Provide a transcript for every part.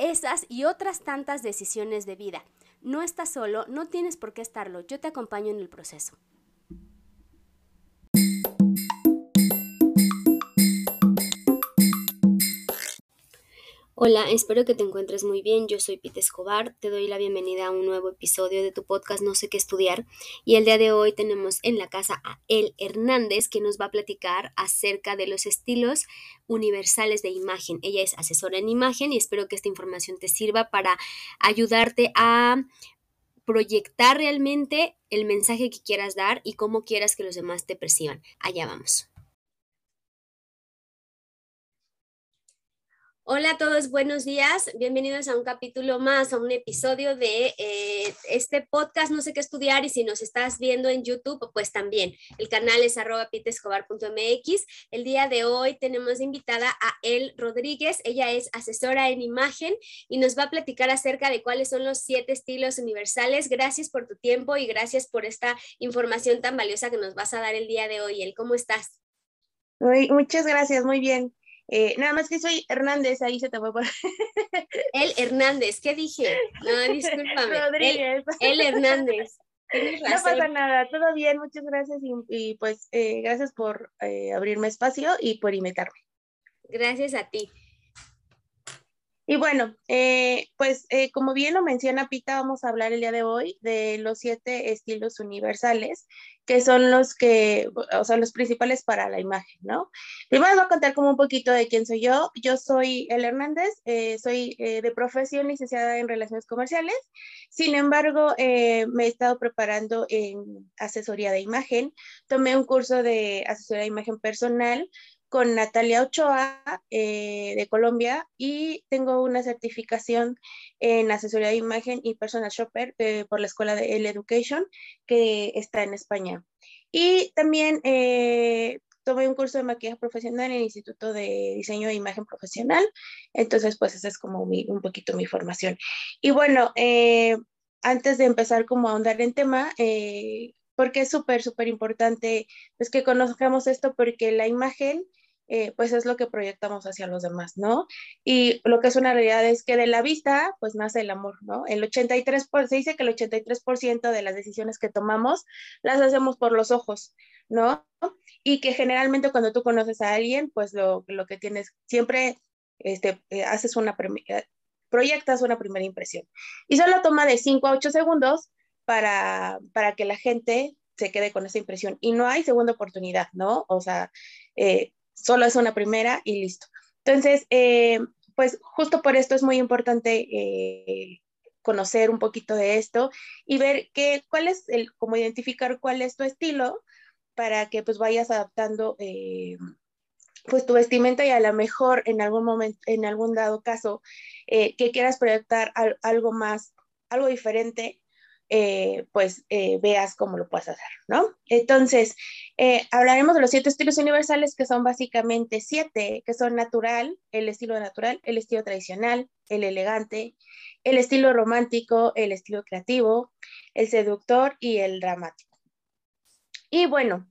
esas y otras tantas decisiones de vida. No estás solo, no tienes por qué estarlo, yo te acompaño en el proceso. Hola, espero que te encuentres muy bien. Yo soy Pete Escobar. Te doy la bienvenida a un nuevo episodio de tu podcast No sé qué estudiar. Y el día de hoy tenemos en la casa a El Hernández que nos va a platicar acerca de los estilos universales de imagen. Ella es asesora en imagen y espero que esta información te sirva para ayudarte a proyectar realmente el mensaje que quieras dar y cómo quieras que los demás te perciban. Allá vamos. Hola a todos, buenos días. Bienvenidos a un capítulo más, a un episodio de eh, este podcast, no sé qué estudiar, y si nos estás viendo en YouTube, pues también. El canal es arroba pitescobar.mx. El día de hoy tenemos invitada a El Rodríguez. Ella es asesora en imagen y nos va a platicar acerca de cuáles son los siete estilos universales. Gracias por tu tiempo y gracias por esta información tan valiosa que nos vas a dar el día de hoy. El, ¿cómo estás? muchas gracias, muy bien. Eh, nada más que soy Hernández, ahí se te fue por. El Hernández, ¿qué dije? No, discúlpame. Rodríguez. El, Hernández. No pasa nada, todo bien, muchas gracias y, pues eh, gracias por eh, abrirme espacio y por invitarme. Gracias a ti. Y bueno, pues como bien lo menciona Pita, vamos a hablar el día de hoy de los siete estilos universales que son los que, o sea, los principales para la imagen, ¿no? Primero voy a contar como un poquito de quién soy yo. Yo soy El Hernández, eh, soy eh, de profesión licenciada en Relaciones Comerciales. Sin embargo, eh, me he estado preparando en asesoría de imagen. Tomé un curso de asesoría de imagen personal con Natalia Ochoa de Colombia y tengo una certificación en asesoría de imagen y personal shopper por la escuela de L Education que está en España. Y también eh, tomé un curso de maquillaje profesional en el Instituto de Diseño de Imagen Profesional. Entonces, pues esa es como un poquito mi formación. Y bueno, eh, antes de empezar como a ahondar en tema, eh, porque es súper, súper importante pues que conozcamos esto, porque la imagen eh, pues es lo que proyectamos hacia los demás, ¿no? Y lo que es una realidad es que de la vista, pues nace el amor, ¿no? El 83%, se dice que el 83% de las decisiones que tomamos las hacemos por los ojos, ¿no? Y que generalmente cuando tú conoces a alguien, pues lo, lo que tienes, siempre este, eh, haces una, eh, proyectas una primera impresión. Y solo toma de 5 a 8 segundos para, para que la gente se quede con esa impresión. Y no hay segunda oportunidad, ¿no? O sea, eh, solo es una primera y listo. Entonces, eh, pues justo por esto es muy importante eh, conocer un poquito de esto y ver que, cuál es el, como identificar cuál es tu estilo para que pues vayas adaptando eh, pues tu vestimenta y a lo mejor en algún momento, en algún dado caso, que quieras proyectar algo más, algo diferente, eh, pues eh, veas cómo lo puedes hacer, ¿no? Entonces, eh, hablaremos de los siete estilos universales, que son básicamente siete, que son natural, el estilo natural, el estilo tradicional, el elegante, el estilo romántico, el estilo creativo, el seductor y el dramático. Y bueno,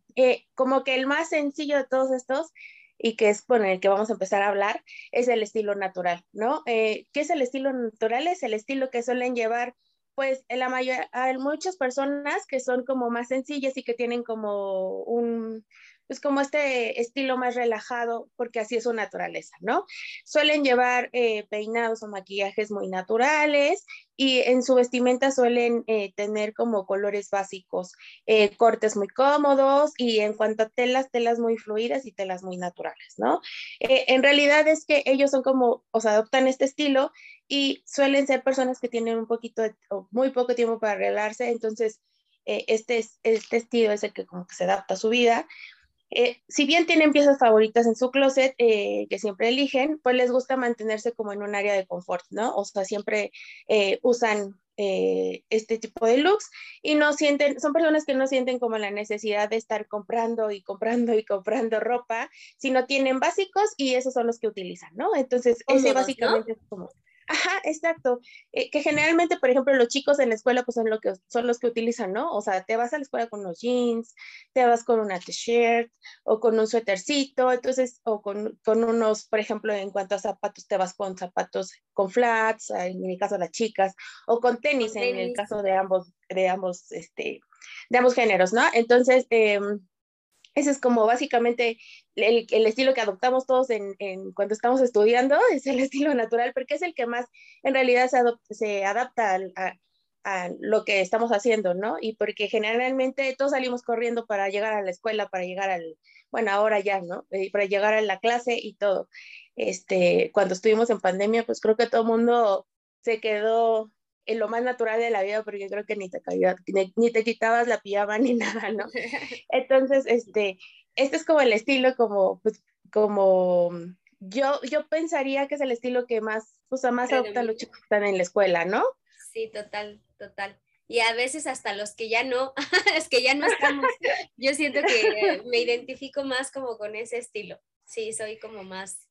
como que el más sencillo de todos estos y que es con el que vamos a empezar a hablar, es el estilo natural, ¿no? ¿Qué es el estilo natural? Es el estilo que suelen llevar pues la mayor, hay muchas personas que son como más sencillas y que tienen como un, pues como este estilo más relajado, porque así es su naturaleza, ¿no? Suelen llevar eh, peinados o maquillajes muy naturales y en su vestimenta suelen eh, tener como colores básicos, eh, cortes muy cómodos y en cuanto a telas, telas muy fluidas y telas muy naturales, ¿no? en realidad es que ellos son como, o sea, adoptan este estilo y suelen ser personas que tienen un poquito o muy poco tiempo para arreglarse, entonces eh, este, este estilo es el que como que se adapta a su vida. Eh, si bien tienen piezas favoritas en su closet eh, que siempre eligen, pues les gusta mantenerse como en un área de confort, ¿no? O sea, siempre eh, usan este tipo de looks y no sienten, son personas que no sienten como la necesidad de estar comprando y comprando y comprando ropa, sino tienen básicos y esos son los que utilizan, ¿no? Entonces, ese básicamente es como Ajá, exacto. Eh, que generalmente, por ejemplo, los chicos en la escuela pues son, lo que, son los que utilizan, ¿no? O sea, te vas a la escuela con unos jeans, te vas con una t-shirt o con un suétercito, entonces, o con, con, unos, por ejemplo, en cuanto a zapatos, te vas con zapatos con flats, en mi caso las chicas, o con tenis, en el caso de ambos, de ambos, este, de ambos géneros, ¿no? Entonces, eh, ese es como básicamente el, el estilo que adoptamos todos en, en, cuando estamos estudiando, es el estilo natural, porque es el que más en realidad se, se adapta a, a, lo que estamos haciendo, ¿no? Y porque generalmente todos salimos corriendo para llegar a la escuela, para llegar al, bueno, ahora ya, ¿no? Eh, para llegar a la clase y todo. Este, cuando estuvimos en pandemia, pues creo que todo el mundo se quedó en lo más natural de la vida, porque creo que ni te, caía, ni, te quitabas la pijama ni nada, ¿no? Entonces, este, este es como el estilo, como, pues, como yo, yo pensaría que es el estilo que más, o sea, más adoptan los chicos que están en la escuela, ¿no? Sí, total, total. Y a veces hasta los que ya no, es que ya no estamos, yo siento que me identifico más como con ese estilo. Sí, soy como más,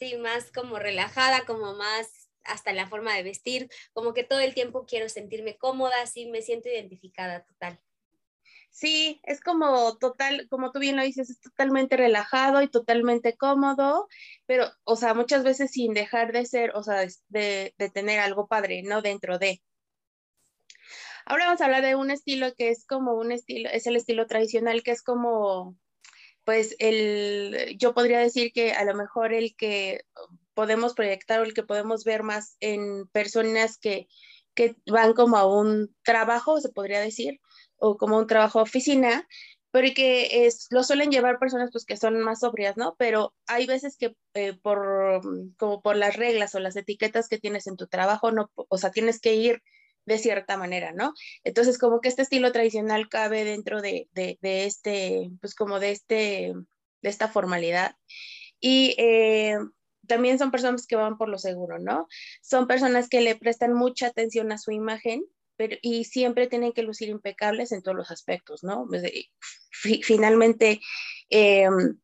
sí, más como relajada, como más hasta la forma de vestir, como que todo el tiempo quiero sentirme cómoda, así me siento identificada total. Sí, es como total, como tú bien lo dices, es totalmente relajado y totalmente cómodo, pero, o sea, muchas veces sin dejar de ser, o sea, de, de tener algo padre, ¿no? Dentro de. Ahora vamos a hablar de un estilo que es como un estilo, es el estilo tradicional, que es como, pues, el, yo podría decir que a lo mejor el que podemos proyectar o el que podemos ver más en personas que, que van como a un trabajo, se podría decir, o como un trabajo oficina, pero que es, lo suelen llevar personas pues que son más sobrias, ¿no? Pero hay veces que eh, por, como por las reglas o las etiquetas que tienes en tu trabajo, no, o sea, tienes que ir de cierta manera, ¿no? Entonces, como que este estilo tradicional cabe dentro de, de, de este, pues como de este, de esta formalidad. Y eh, también son personas que van por lo seguro, ¿no? Son personas que le prestan mucha atención a su imagen pero, y siempre tienen que lucir impecables en todos los aspectos, ¿no? Pues, eh, finalmente, em,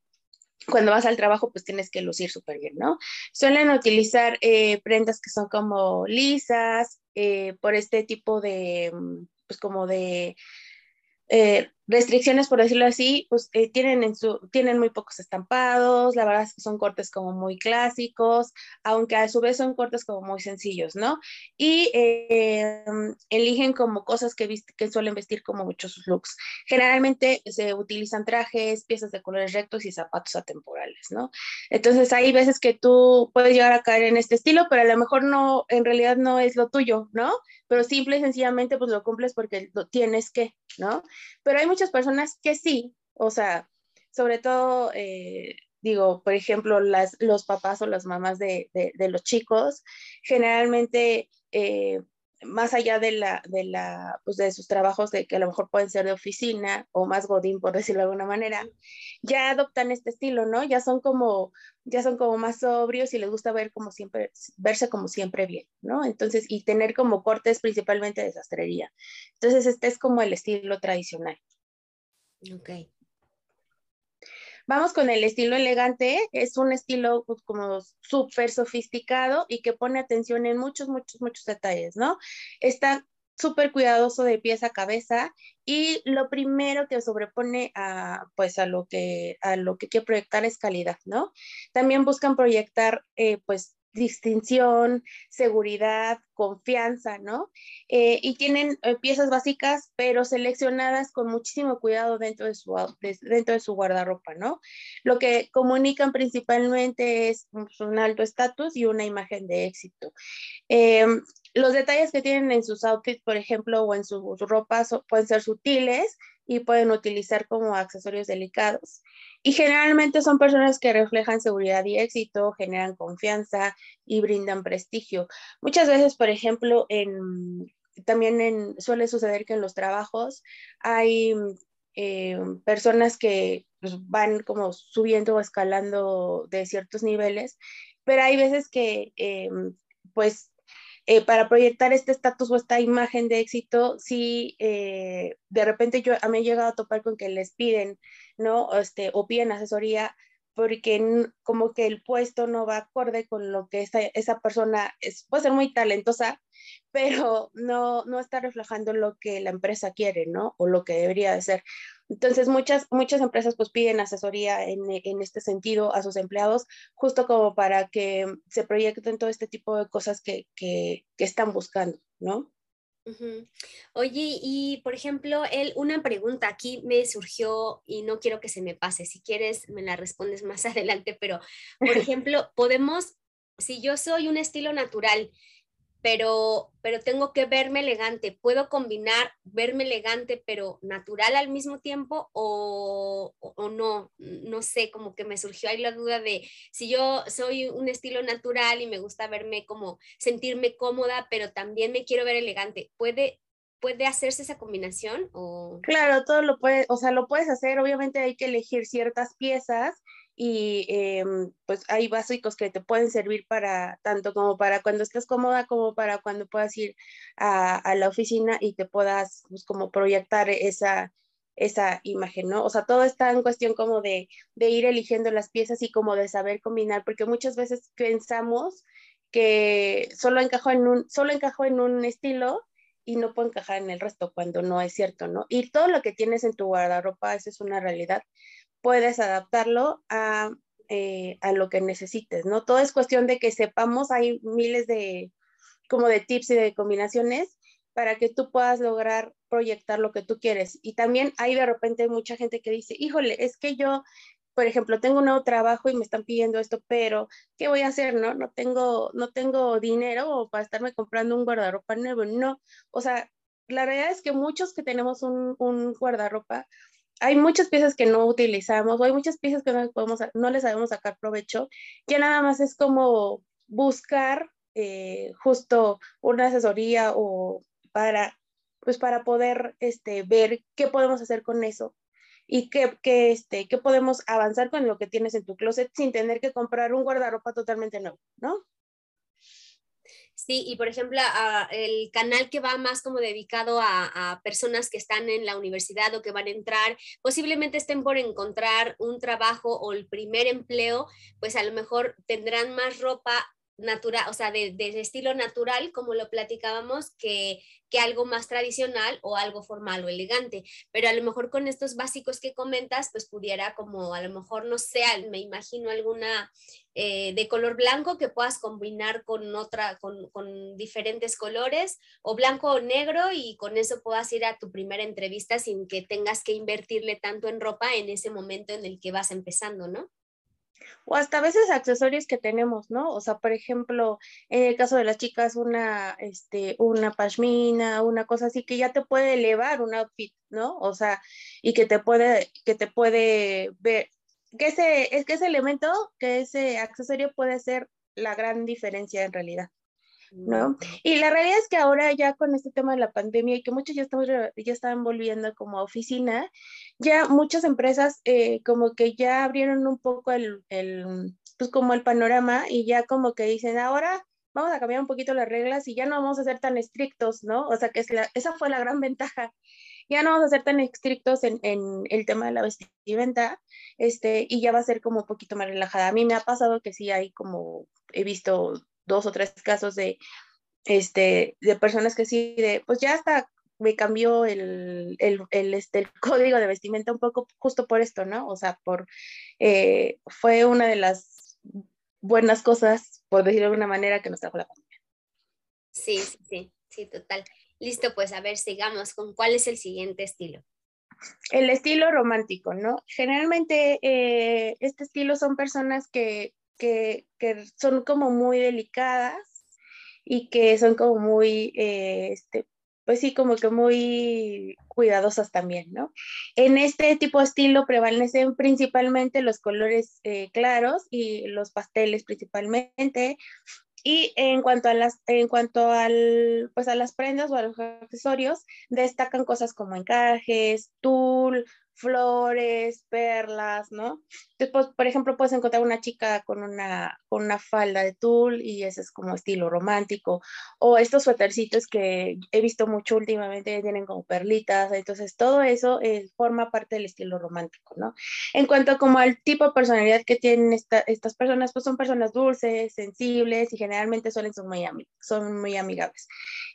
cuando vas al trabajo, pues tienes que lucir súper bien, ¿no? Suelen utilizar eh, prendas que son como lisas, eh, por este tipo de, pues como de restricciones, por decirlo así, pues eh, tienen, en su, tienen muy pocos estampados, la verdad es que son cortes como muy clásicos, aunque a su vez son cortes como muy sencillos, ¿no? Y eh, eligen como cosas que, que suelen vestir como muchos looks. Generalmente se utilizan trajes, piezas de colores rectos y zapatos atemporales, ¿no? Entonces hay veces que tú puedes llegar a caer en este estilo, pero a lo mejor no, en realidad no es lo tuyo, ¿no? Pero simple y sencillamente pues lo cumples porque lo tienes que, ¿no? Pero hay muchas personas que sí, o sea, sobre todo, eh, digo, por ejemplo, las, los papás o las mamás de, de, los chicos, generalmente, eh, más allá de, la, de, la, pues de sus trabajos, de que a lo mejor pueden ser de oficina o más godín, por decirlo de alguna manera, ya adoptan este estilo, ¿no? Ya son como, ya son como más sobrios y les gusta ver como siempre, verse como siempre bien, ¿no? Entonces, y tener como cortes principalmente de sastrería. Entonces, este es como el estilo tradicional. Ok. Vamos con el estilo elegante. Es un estilo pues, como súper sofisticado y que pone atención en muchos, muchos, muchos detalles, ¿no? Está súper cuidadoso de pies a cabeza y lo primero que sobrepone a, pues a lo que, a lo que quiere proyectar es calidad, ¿no? También buscan proyectar, eh, pues, distinción, seguridad, confianza, ¿no? Eh, y tienen eh, piezas básicas, pero seleccionadas con muchísimo cuidado dentro de, su, dentro de su guardarropa, ¿no? Lo que comunican principalmente es un alto estatus y una imagen de éxito. Em, los detalles que tienen en sus outfits, por ejemplo, o en sus ropas pueden ser sutiles y pueden utilizar como accesorios delicados. Y generalmente son personas que reflejan seguridad y éxito, generan confianza y brindan prestigio. Muchas veces, por ejemplo, en, también en, suele suceder que en los trabajos hay eh, personas que pues, van como subiendo o escalando de ciertos niveles, pero hay veces que eh, pues eh, para proyectar este estatus o esta imagen de éxito, sí, de repente yo a mí he llegado a topar con que les piden, ¿no? Este, o piden asesoría porque como que el puesto no va acorde con lo que esa, esa persona es, puede ser muy talentosa, pero no, no está reflejando lo que la empresa quiere, ¿no? O lo que debería de ser. Entonces, muchas, muchas empresas pues piden asesoría en, en, este sentido a sus empleados, justo como para que se proyecten todo este tipo de cosas que, que, que están buscando, ¿no? Oye, y por ejemplo, él, una pregunta aquí me surgió y no quiero que se me pase. Si quieres, me la respondes más adelante, pero por ejemplo, podemos, si yo soy un estilo natural, pero, pero tengo que verme elegante. ¿Puedo combinar verme elegante pero natural al mismo tiempo o, o, no? No sé, como que me surgió ahí la duda de si yo soy un estilo natural y me gusta verme como sentirme cómoda, pero también me quiero ver elegante. ¿Puede, puede hacerse esa combinación? O... Claro, todo lo puedes, o sea, lo puedes hacer. Obviamente hay que elegir ciertas piezas y em, pues hay básicos que te pueden servir para tanto como para cuando estés cómoda como para cuando puedas ir a, la oficina y te puedas pues, como proyectar esa, esa imagen, ¿no? O sea, todo está en cuestión como de, de ir eligiendo las piezas y como de saber combinar, porque muchas veces pensamos que solo encajo en un, solo encajo en un estilo y no puedo encajar en el resto cuando no es cierto, ¿no? Y todo lo que tienes en tu guardarropa, eso es una realidad puedes adaptarlo a, eh, a, lo que necesites, ¿no? Todo es cuestión de que sepamos, hay miles de, como de tips y de combinaciones para que tú puedas lograr proyectar lo que tú quieres. Y también hay de repente mucha gente que dice, híjole, es que yo, por ejemplo, tengo un nuevo trabajo y me están pidiendo esto, pero ¿qué voy a hacer? No, no tengo, no tengo dinero para estarme comprando un guardarropa nuevo. No, o sea, la realidad es que muchos que tenemos un, un guardarropa, hay muchas piezas que no utilizamos o hay muchas piezas que no, podemos, no les sabemos sacar provecho, que nada más es como buscar eh, justo una asesoría o para, pues para poder este, ver qué podemos hacer con eso y qué, qué, este, qué podemos avanzar con lo que tienes en tu closet sin tener que comprar un guardarropa totalmente nuevo, ¿no? Sí, y por ejemplo, el canal que va más como dedicado a, personas que están en la universidad o que van a entrar, posiblemente estén por encontrar un trabajo o el primer empleo, pues a lo mejor tendrán más ropa natural, o sea, de, estilo natural, como lo platicábamos, que, que, algo más tradicional o algo formal o elegante. Pero a lo mejor con estos básicos que comentas, pues pudiera como, a lo mejor, no sé, me imagino alguna eh, de color blanco que puedas combinar con otra, con, con, diferentes colores, o blanco o negro, y con eso puedas ir a tu primera entrevista sin que tengas que invertirle tanto en ropa en ese momento en el que vas empezando, ¿no? O hasta a veces accesorios que tenemos, ¿no? O sea, por ejemplo, en el caso de las chicas, una, este, una pashmina, una cosa así que ya te puede elevar un outfit, ¿no? O sea, y que te puede, que te puede ver, que ese, es que ese elemento, que ese accesorio puede ser la gran diferencia en realidad. ¿No? Y la realidad es que ahora ya con este tema de la pandemia y que muchos ya, estamos, ya están volviendo como a oficina, ya muchas empresas eh, como que ya abrieron un poco el, el, pues como el panorama y ya como que dicen, ahora vamos a cambiar un poquito las reglas y ya no vamos a ser tan estrictos, ¿no? O sea, que es la, esa fue la gran ventaja. Ya no vamos a ser tan estrictos en, en, el tema de la vestimenta, este, y ya va a ser como un poquito más relajada. A mí me ha pasado que sí hay como, he visto dos o tres casos de, este, de personas que sí, de, pues ya hasta me cambió el, el, el, este, el código de vestimenta un poco justo por esto, ¿no? O sea, por, eh, fue una de las buenas cosas, por decirlo de alguna manera, que nos trajo la pandemia. Sí, sí, sí, sí, total. Listo, pues a ver, sigamos con cuál es el siguiente estilo. El estilo romántico, ¿no? Generalmente eh, este estilo son personas que que, son como muy delicadas y que son como muy, eh, este, pues sí, como que muy cuidadosas también, ¿no? En este tipo de estilo prevalecen principalmente los colores eh, claros y los pasteles principalmente. Y en cuanto a las, en cuanto al, pues a las prendas o a los accesorios, destacan cosas como encajes, tul, flores, perlas, ¿no? Después, por ejemplo, puedes encontrar una chica con una, con una falda de tul y ese es como estilo romántico. O estos suétercitos que he visto mucho últimamente, tienen como perlitas. Entonces, todo eso eh, forma parte del estilo romántico, ¿no? En cuanto como al tipo de personalidad que tienen estas personas, pues son personas dulces, sensibles y generalmente suelen ser muy, son muy amigables.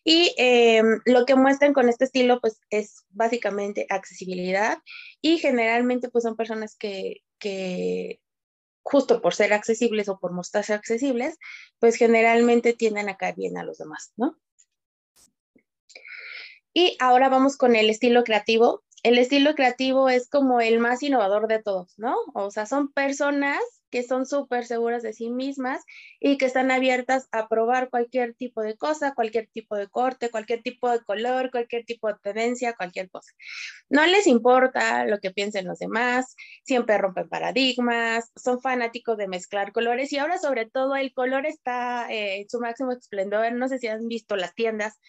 Y em, lo que muestran con este estilo, pues es básicamente accesibilidad y generalmente pues son personas que, que justo por ser accesibles o por mostrarse accesibles, pues generalmente tienden a caer bien a los demás, ¿no? Y ahora vamos con el estilo creativo. El estilo creativo es como el más innovador de todos, ¿no? O sea, son personas que son súper seguras de sí mismas y que están abiertas a probar cualquier tipo de cosa, cualquier tipo de corte, cualquier tipo de color, cualquier tipo de tendencia, cualquier cosa. No les importa lo que piensen los demás, siempre rompen paradigmas, son fanáticos de mezclar colores y ahora sobre todo el color está eh, en su máximo esplendor. No sé si han visto las tiendas,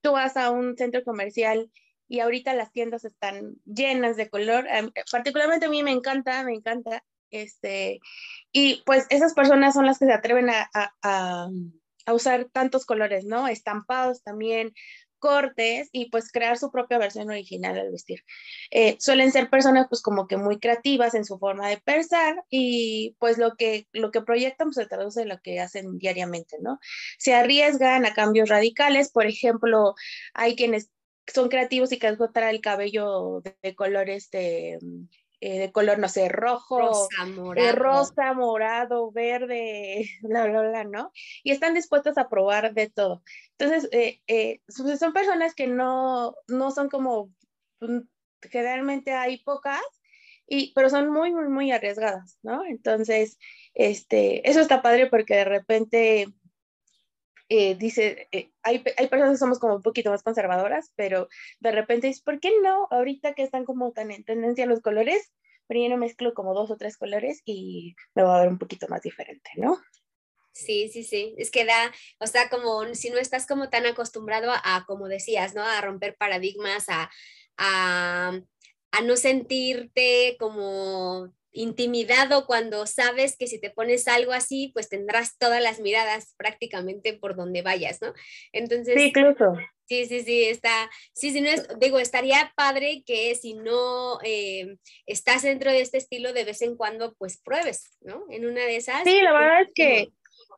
tú vas a un centro comercial y ahorita las tiendas están llenas de color. Particularmente a mí me encanta, me encanta este, y pues esas personas son las que se atreven a, a, a, usar tantos colores, ¿no? Estampados también, cortes y pues crear su propia versión original al vestir. Eh, suelen ser personas pues como que muy creativas en su forma de pensar y pues lo que, lo que proyectan pues, se traduce en lo que hacen diariamente, ¿no? Se arriesgan a cambios radicales, por ejemplo, hay quienes son creativos y que traer el cabello de, de colores de eh, de color, no sé, rojo, rosa, eh, morado, rosa, morado verde, bla, bla, bla, ¿no? Y están dispuestos a probar de todo. Entonces, eh, son personas que no, no son como, mm, generalmente hay pocas, y, pero son muy, muy, muy arriesgadas, ¿no? Entonces, este, eso está padre porque de repente dice, hay, hay, personas que somos como un poquito más conservadoras, pero de repente es, ¿por qué no? Ahorita que están como tan en tendencia los colores, pero yo no mezclo como dos o tres colores y me va a ver un poquito más diferente, ¿no? Sí, sí, sí. Es que da, o sea, como si no estás como tan acostumbrado a, como decías, ¿no? A romper paradigmas, a, a, a no sentirte como intimidado cuando sabes que si te pones algo así, pues tendrás todas las miradas prácticamente por donde vayas, ¿no? Entonces... Sí, incluso. Sí, sí, sí, está, sí, sí, no es, digo, estaría padre que si no eh, estás dentro de este estilo, de vez en cuando, pues pruebes, ¿no? En una de esas. Sí, la verdad es que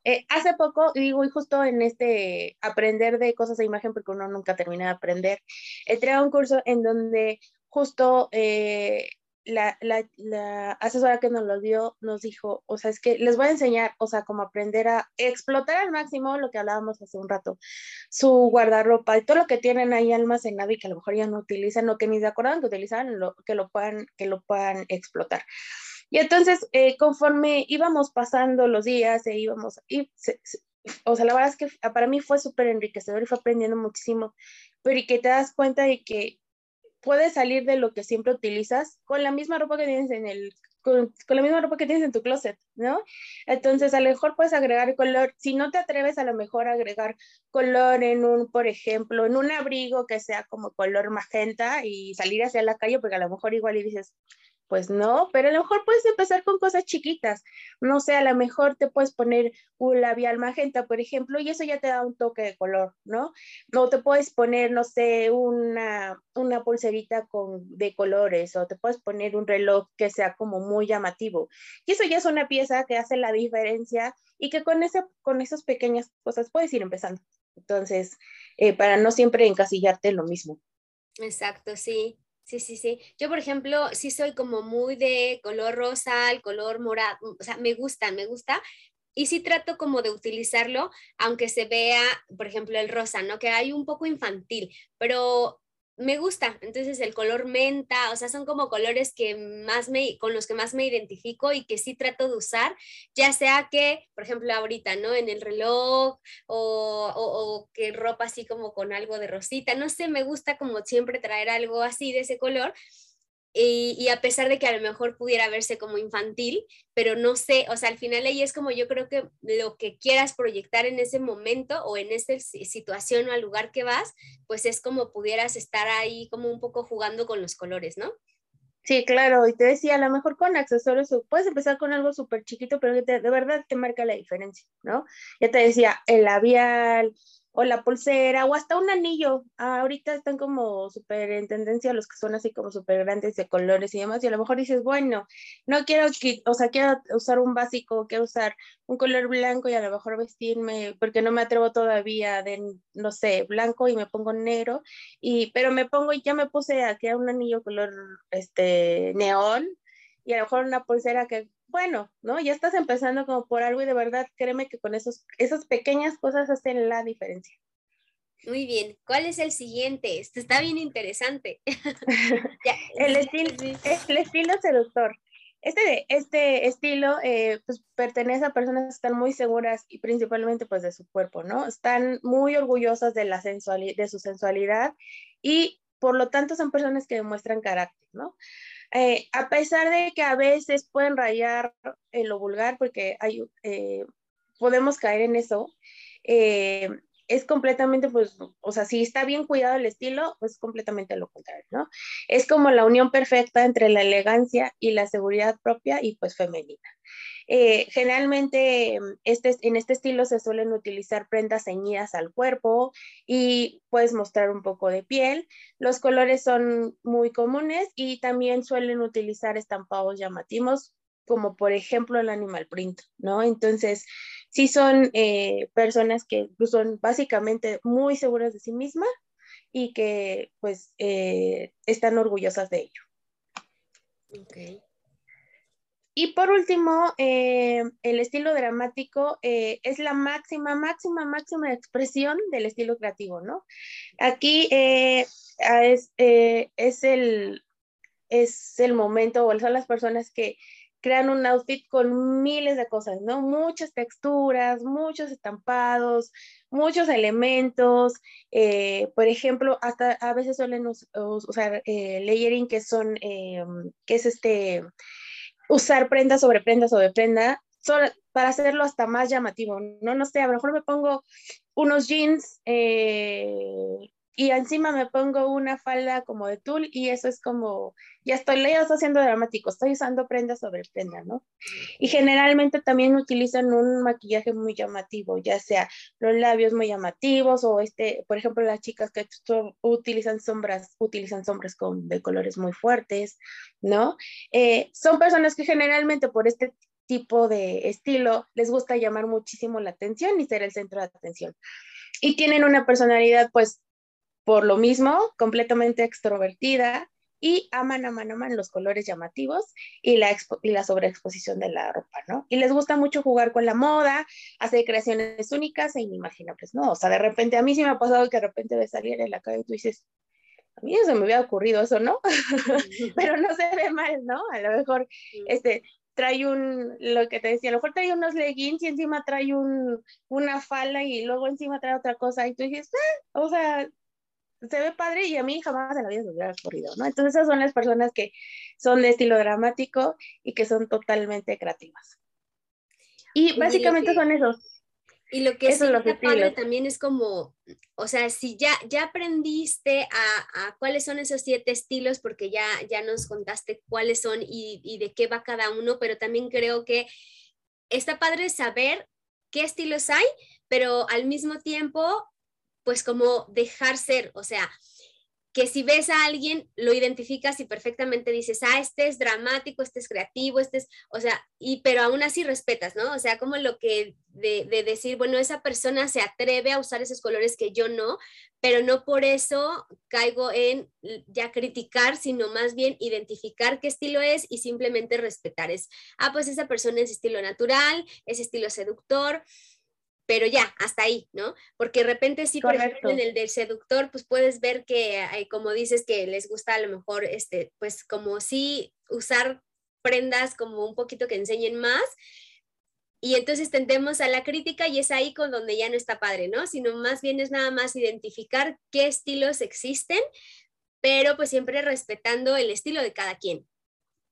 eh, hace poco, digo, y justo en este aprender de cosas de imagen, porque uno nunca termina de aprender, entré a un curso en donde justo eh, la, la, la, asesora que nos lo dio nos dijo, o sea, es que les voy a enseñar, o sea, cómo aprender a explotar al máximo lo que hablábamos hace un rato, su guardarropa y todo lo que tienen ahí almacenado y que a lo mejor ya no utilizan, o que ni de acuerdo que utilizan, lo, que, lo puedan, que lo puedan explotar. Y entonces, eh, conforme íbamos pasando los días e íbamos, y o sea, la verdad es que para mí fue súper enriquecedor y fue aprendiendo muchísimo, pero y que te das cuenta de que puedes salir de lo que siempre utilizas con la misma ropa que tienes en el con, la misma ropa que tienes en tu closet, ¿no? Entonces, a lo mejor puedes agregar color, si no te atreves a lo mejor agregar color en un, por ejemplo, en un abrigo que sea como color magenta y salir hacia la calle, porque a lo mejor igual y dices, pues no, pero a lo mejor puedes empezar con cosas chiquitas. No sé, a lo mejor te puedes poner un labial magenta, por ejemplo, y eso ya te da un toque de color, ¿no? O te puedes poner, no sé, una, una pulserita con, de colores, o te puedes poner un reloj que sea como muy llamativo. Y eso ya es una pieza que hace la diferencia y que con, ese, con esas pequeñas cosas puedes ir empezando. Entonces, eh, para no siempre encasillarte lo mismo. Exacto, sí. Sí, sí, sí. Yo, por ejemplo, sí soy como muy de color rosa, el color morado, o sea, me gusta, me gusta. Y sí trato como de utilizarlo, aunque se vea, por ejemplo, el rosa, ¿no? Que hay un poco infantil, pero me gusta. Entonces el color menta, o sea, son como colores que más me, con los que más me identifico y que sí trato de usar, ya sea que, por ejemplo, ahorita, ¿no? En el reloj o, o, que ropa así como con algo de rosita, no sé, me gusta como siempre traer algo así de ese color. Y, a pesar de que a lo mejor pudiera verse como infantil, pero no sé, o sea, al final ahí es como yo creo que lo que quieras proyectar en ese momento o en esa situación o al lugar que vas, pues es como pudieras estar ahí como un poco jugando con los colores, ¿no? Sí, claro, y te decía, a lo mejor con accesorios puedes empezar con algo súper chiquito, pero de verdad te marca la diferencia, ¿no? Ya te decía, el labial, o la pulsera, o hasta un anillo. ahorita están como súper en tendencia los que son así como súper grandes de colores y demás, y a lo mejor dices, bueno, no quiero, o sea, quiero usar un básico, quiero usar un color blanco y a lo mejor vestirme, porque no me atrevo todavía de, no sé, blanco y me pongo negro, y, pero me pongo y ya me puse aquí un anillo color, este, neón, y a lo mejor una pulsera que bueno, ¿no? Ya estás empezando como por algo y de verdad créeme que con esos, esas pequeñas cosas hacen la diferencia. Muy bien, ¿cuál es el siguiente? Esto está bien interesante. el, estilo, el estilo seductor. Este, este estilo eh, pues, pertenece a personas que están muy seguras y principalmente pues de su cuerpo, ¿no? Están muy orgullosas de, la sensualidad, de su sensualidad y por lo tanto son personas que demuestran carácter, ¿no? Eh, a pesar de que a veces pueden rayar en lo vulgar, porque hay, eh, podemos caer en eso, eh, es completamente, pues, o sea, si está bien cuidado el estilo, pues completamente lo contrario, ¿no? Es como la unión perfecta entre la elegancia y la seguridad propia y pues femenina. Eh, generalmente este, en este estilo se suelen utilizar prendas ceñidas al cuerpo y puedes mostrar un poco de piel. Los colores son muy comunes y también suelen utilizar estampados llamativos como por ejemplo el animal print, ¿no? Entonces, sí son eh, personas que son básicamente muy seguras de sí mismas y que pues eh, están orgullosas de ello. Okay. Y por último, eh, el estilo dramático eh, es la máxima, máxima, máxima expresión del estilo creativo, ¿no? Aquí es, es, el, es el momento, o son las personas que crean un outfit con miles de cosas, ¿no? Muchas texturas, muchos estampados, muchos elementos. por ejemplo, hasta a veces suelen usar layering, que son, que es este usar prenda sobre prenda sobre prenda para hacerlo hasta más llamativo, ¿no? No sé, a lo mejor me pongo unos jeans eh, y encima me pongo una falda como de tul y eso es como, ya estoy, ya estoy haciendo dramático, estoy usando prenda sobre prenda, ¿no? Y generalmente también utilizan un maquillaje muy llamativo, ya sea los labios muy llamativos o este, por ejemplo, las chicas que utilizan sombras, utilizan sombras con, de colores muy fuertes, ¿no? Eh, son personas que generalmente por este tipo de estilo les gusta llamar muchísimo la atención y ser el centro de atención. Y tienen una personalidad pues por lo mismo, completamente extrovertida y aman, aman, aman los colores llamativos y la, y la sobreexposición de la ropa, ¿no? Y les gusta mucho jugar con la moda, hacer creaciones únicas e inimaginables, ¿no? O sea, de repente, a mí sí me ha pasado que de repente ves salir en la calle y tú dices, a mí eso me había ocurrido eso, ¿no? Pero no se ve mal, ¿no? A lo mejor, este, trae un, lo que te decía, a lo mejor trae unos leggings y encima trae un, una falda y luego encima trae otra cosa y tú dices, ah", o sea, se ve padre y a mí jamás en la vida se hubiera ocurrido, ¿no? Entonces esas son las personas que son de estilo dramático y que son totalmente creativas. Y básicamente son esos. Y lo que es que padre también es como, o sea, si ya, ya aprendiste a, cuáles son esos siete estilos, porque ya, ya nos contaste cuáles son y, y de qué va cada uno, pero también creo que está padre saber qué estilos hay, pero al mismo tiempo pues como dejar ser, o sea, que si ves a alguien, lo identificas y perfectamente dices, ah, este es dramático, este es creativo, este es, o sea, y pero aún así respetas, ¿no? O sea, como lo que de, de, decir, bueno, esa persona se atreve a usar esos colores que yo no, pero no por eso caigo en ya criticar, sino más bien identificar qué estilo es y simplemente respetar. Es, ah, pues esa persona es estilo natural, es estilo seductor, pero ya, hasta ahí, ¿no? Porque de repente sí, por ejemplo, en el del seductor, pues puedes ver que, como dices, que les gusta a lo mejor, este, pues como sí usar prendas como un poquito que enseñen más, y entonces tendemos a la crítica y es ahí con donde ya no está padre, ¿no? Sino más bien es nada más identificar qué estilos existen, pero pues siempre respetando el estilo de cada quien.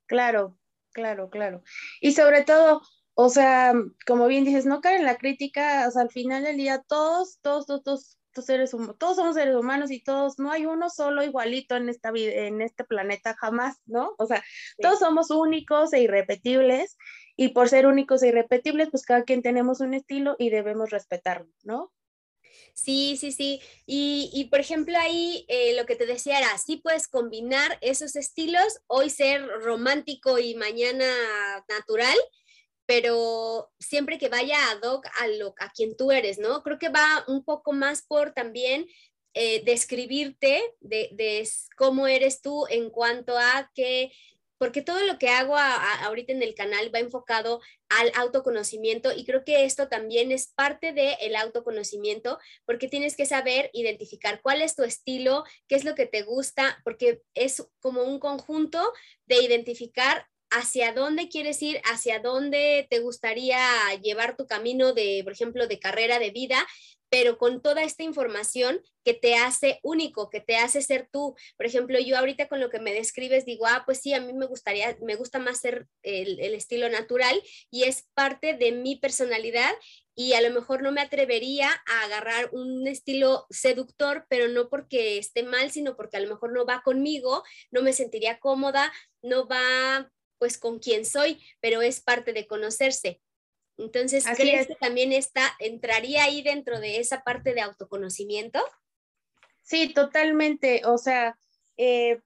Claro, claro, claro. Y sobre todo, o sea, como bien dices, no cae en la crítica, o sea, al final del día todos, todos, todos, todos, seres todos somos seres humanos y todos, no hay uno solo igualito en esta vida, en este planeta jamás, ¿no? O sea, todos somos únicos e irrepetibles y por ser únicos e irrepetibles, pues cada quien tenemos un estilo y debemos respetarlo, ¿no? Sí, sí, sí. Y, por ejemplo, ahí eh, lo que te decía era, sí puedes combinar esos estilos, hoy ser romántico y mañana natural, pero siempre que vaya ad hoc a, lo, a quien tú eres, ¿no? Creo que va un poco más por también eh, describirte de, de, cómo eres tú en cuanto a que porque todo lo que hago ahorita en el canal va enfocado al autoconocimiento y creo que esto también es parte del autoconocimiento porque tienes que saber identificar cuál es tu estilo, qué es lo que te gusta, porque es como un conjunto de identificar hacia dónde quieres ir, hacia dónde te gustaría llevar tu camino de, por ejemplo, de carrera de vida, pero con toda esta información que te hace único, que te hace ser tú. Por ejemplo, yo ahorita con lo que me describes digo, ah, pues sí, a mí me gustaría, me gusta más ser el, el estilo natural y es parte de mi personalidad y a lo mejor no me atrevería a agarrar un estilo seductor, pero no porque esté mal, sino porque a lo mejor no va conmigo, no me sentiría cómoda, no va pues con quien soy, pero es parte de conocerse. Entonces, ¿crees que también está, entraría ahí dentro de esa parte de autoconocimiento? Sí, totalmente. O sea, eh,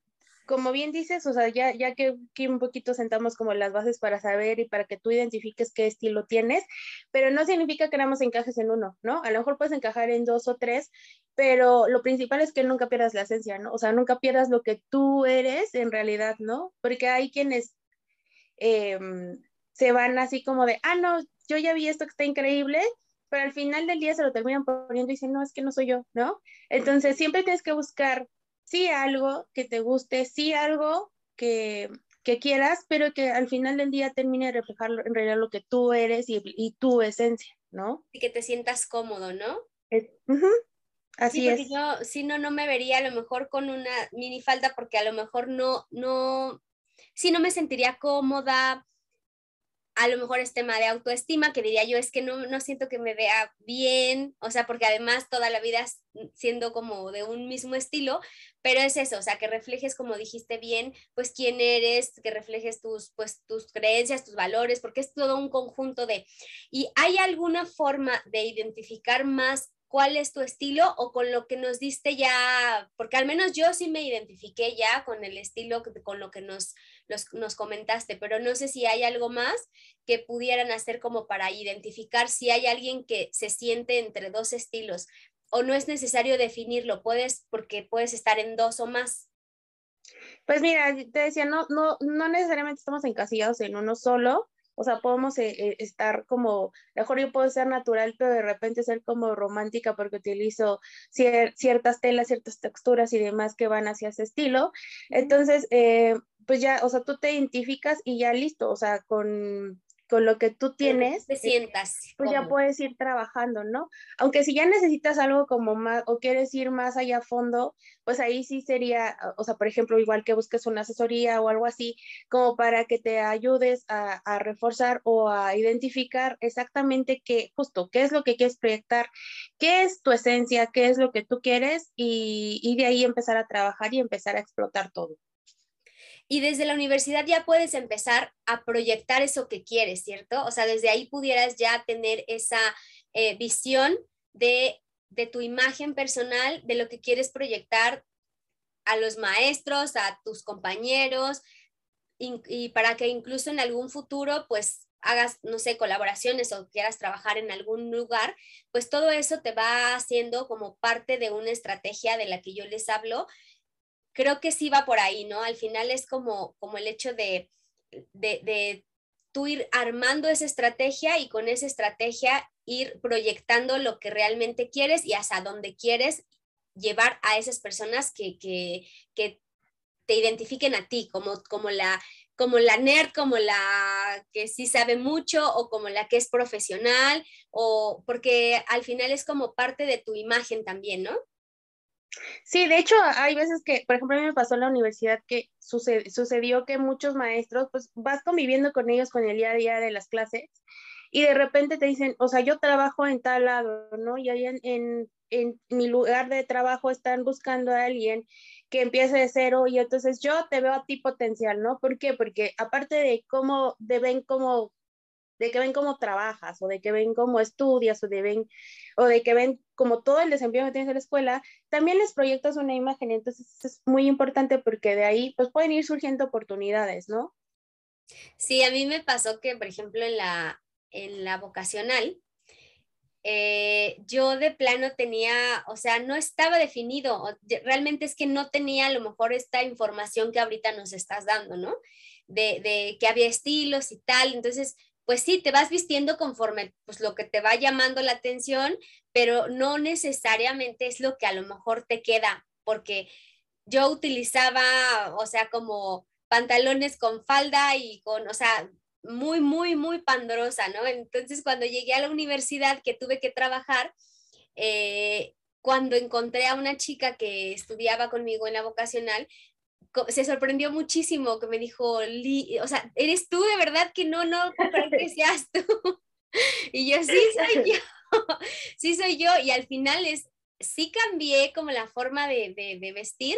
como bien dices, o sea, ya, ya que aquí un poquito sentamos como las bases para saber y para que tú identifiques qué estilo tienes, pero no significa que nada más encajes en uno, ¿no? A lo mejor puedes encajar en dos o tres, pero lo principal es que nunca pierdas la esencia, ¿no? O sea, nunca pierdas lo que tú eres en realidad, ¿no? Porque hay quienes em, se van así como de, ah, no, yo ya vi esto que está increíble, pero al final del día se lo terminan poniendo y dicen, no, es que no soy yo, ¿no? Entonces siempre tienes que buscar, sí, algo que te guste, sí, algo que, que quieras, pero que al final del día termine de reflejar en realidad lo que tú eres y, tu esencia, ¿no? Y que te sientas cómodo, ¿no? Así es. Yo, si no, no me vería a lo mejor con una mini falda porque a lo mejor no, no, si no me sentiría cómoda, a lo mejor es tema de autoestima, que diría yo, es que no, no siento que me vea bien, o sea, porque además toda la vida siendo como de un mismo estilo, pero es eso, o sea, que reflejes, como dijiste bien, pues quién eres, que reflejes tus, pues, tus creencias, tus valores, porque es todo un conjunto de... ¿Y hay alguna forma de identificar más cuál es tu estilo o con lo que nos diste ya, porque al menos yo sí me identifiqué ya con el estilo, con lo que nos, nos comentaste, pero no sé si hay algo más que pudieran hacer como para identificar si hay alguien que se siente entre dos estilos o no es necesario definirlo, puedes, porque puedes estar en dos o más. Pues mira, te decía, no, no, no necesariamente estamos encasillados en uno solo, o sea, podemos eh, eh, estar como, mejor yo puedo ser natural, pero de repente ser como romántica porque utilizo ciertas telas, ciertas texturas y demás que van hacia ese estilo. Entonces, eh, pues ya, o sea, tú te identificas y ya listo, o sea, con con lo que tú tienes, te sientas. Pues ya puedes ir trabajando, ¿no? Aunque si ya necesitas algo como más o quieres ir más allá a fondo, pues ahí sí sería, o sea, por ejemplo, igual que busques una asesoría o algo así, como para que te ayudes a, reforzar o a identificar exactamente qué, justo, qué es lo que quieres proyectar, qué es tu esencia, qué es lo que tú quieres y, y de ahí empezar a trabajar y empezar a explotar todo y desde la universidad ya puedes empezar a proyectar eso que quieres, ¿cierto? O sea, desde ahí pudieras ya tener esa eh, visión de, tu imagen personal, de lo que quieres proyectar a los maestros, a tus compañeros, y, para que incluso en algún futuro, pues hagas, no sé, colaboraciones o quieras trabajar en algún lugar, pues todo eso te va haciendo como parte de una estrategia de la que yo les hablo creo que sí va por ahí, ¿no? Al final es como, como el hecho de, de, de tú ir armando esa estrategia y con esa estrategia ir proyectando lo que realmente quieres y hasta dónde quieres llevar a esas personas que, que, que te identifiquen a ti como, como, la, como la nerd, como la que sí sabe mucho o como la que es profesional o porque al final es como parte de tu imagen también, ¿no? Sí, de hecho, hay veces que, por ejemplo, a mí me pasó en la universidad que sucedió que muchos maestros, pues vas conviviendo con ellos con el día a día de las clases y de repente te dicen, o sea, yo trabajo en tal lado, ¿no? Y ahí en, en, mi lugar de trabajo están buscando a alguien que empiece de cero y entonces yo te veo a ti potencial, ¿no? ¿Por qué? Porque aparte de cómo, de ven cómo de que ven cómo trabajas o de que ven cómo estudias o de, ven, o de que ven como todo el desempeño que tienes en la escuela, también les proyectas una imagen. Entonces es muy importante porque de ahí pues pueden ir surgiendo oportunidades, ¿no? Sí, a mí me pasó que, por ejemplo, en la, en la vocacional, eh, yo de plano tenía, o sea, no estaba definido, realmente es que no tenía a lo mejor esta información que ahorita nos estás dando, ¿no? De, de que había estilos y tal, entonces pues sí, te vas vistiendo conforme pues lo que te va llamando la atención, pero no necesariamente es lo que a lo mejor te queda, porque yo utilizaba, o sea, como pantalones con falda y con, o sea, muy, muy, muy pandrosa, ¿no? Entonces, cuando llegué a la universidad que tuve que trabajar, eh, cuando encontré a una chica que estudiaba conmigo en la vocacional, se sorprendió muchísimo que me dijo, o sea, eres tú de verdad que no, no creo que seas tú. y yo, sí soy yo, sí soy yo. Y al final es, sí cambié como la forma de, de, vestir,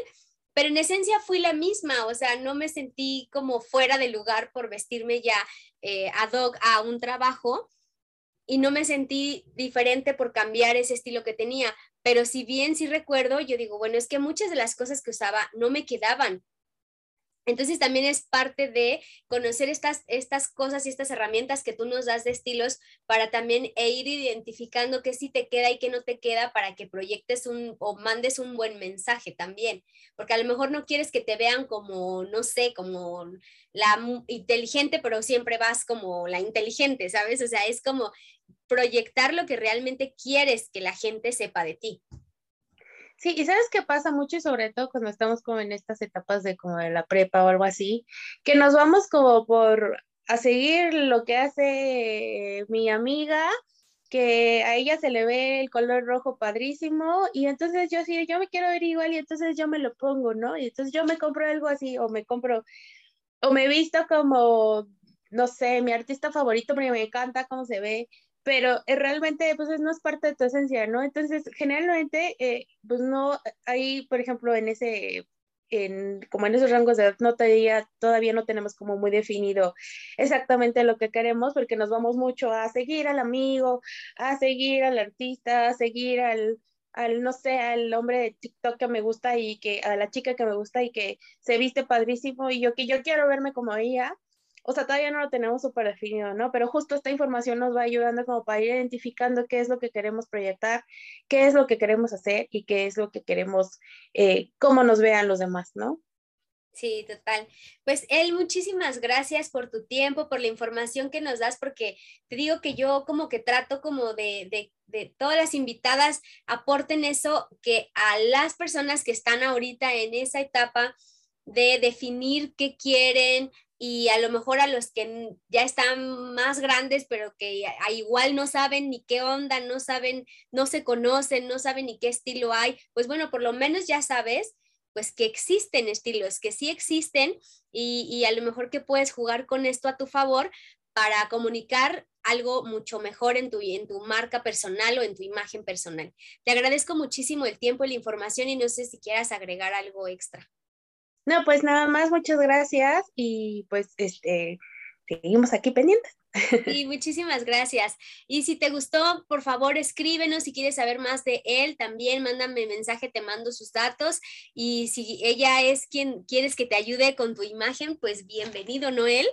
pero en esencia fui la misma, o sea, no me sentí como fuera de lugar por vestirme ya eh, ad hoc a un trabajo y no me sentí diferente por cambiar ese estilo que tenía, pero si bien sí recuerdo, yo digo, bueno, es que muchas de las cosas que usaba no me quedaban. Entonces también es parte de conocer estas, estas cosas y estas herramientas que tú nos das de estilos para también e ir identificando qué sí te queda y qué no te queda para que proyectes un o mandes un buen mensaje también. Porque a lo mejor no quieres que te vean como, no sé, como la inteligente, pero siempre vas como la inteligente, ¿sabes? O sea, es como proyectar lo que realmente quieres que la gente sepa de ti. Sí, y sabes qué pasa mucho y sobre todo cuando estamos como en estas etapas de como de la prepa o algo así, que nos vamos como por a seguir lo que hace mi amiga, que a ella se le ve el color rojo padrísimo y entonces yo sí, yo me quiero ver igual y entonces yo me lo pongo, ¿no? Y entonces yo me compro algo así o me compro o me visto como, no sé, mi artista favorito porque me encanta cómo se ve pero eh, realmente pues no es parte de tu esencia, ¿no? Entonces, generalmente, eh, pues no, hay, por ejemplo, en ese, en, como en esos rangos de edad, no todavía, todavía no tenemos como muy definido exactamente lo que queremos, porque nos vamos mucho a seguir al amigo, a seguir al artista, a seguir al, al, no sé, al hombre de TikTok que me gusta y que, a la chica que me gusta y que se viste padrísimo y yo que yo quiero verme como ella, o sea, todavía no lo tenemos súper definido, ¿no? Pero justo esta información nos va ayudando como para ir identificando qué es lo que queremos proyectar, qué es lo que queremos hacer y qué es lo que queremos, eh, cómo nos vean los demás, ¿no? Sí, total. Pues él, muchísimas gracias por tu tiempo, por la información que nos das, porque te digo que yo como que trato como de, de, de todas las invitadas aporten eso que a las personas que están ahorita en esa etapa de definir qué quieren, y a lo mejor a los que ya están más grandes, pero que igual no saben ni qué onda, no saben, no se conocen, no saben ni qué estilo hay, pues bueno, por lo menos ya sabes pues que existen estilos, que sí existen y, y a lo mejor que puedes jugar con esto a tu favor para comunicar algo mucho mejor en tu, en tu marca personal o en tu imagen personal. Te agradezco muchísimo el tiempo y la información y no sé si quieras agregar algo extra. No, pues nada más, muchas gracias y pues este, seguimos aquí pendientes. Y muchísimas gracias. Y si te gustó, por favor, escríbenos si quieres saber más de él. También mándame mensaje, te mando sus datos. Y si ella es quien quieres que te ayude con tu imagen, pues bienvenido, Noel.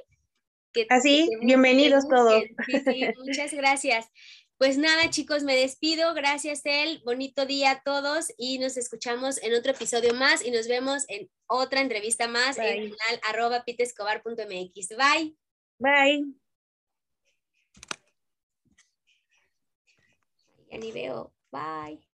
Así, bienvenidos todos. Sí, sí, muchas gracias. Pues nada, chicos, me despido. Gracias, El. Bonito día a todos y nos escuchamos en otro episodio más y nos vemos en otra entrevista más en el canal arroba pitescobar.mx. Bye. Bye. Ya ni veo. Bye.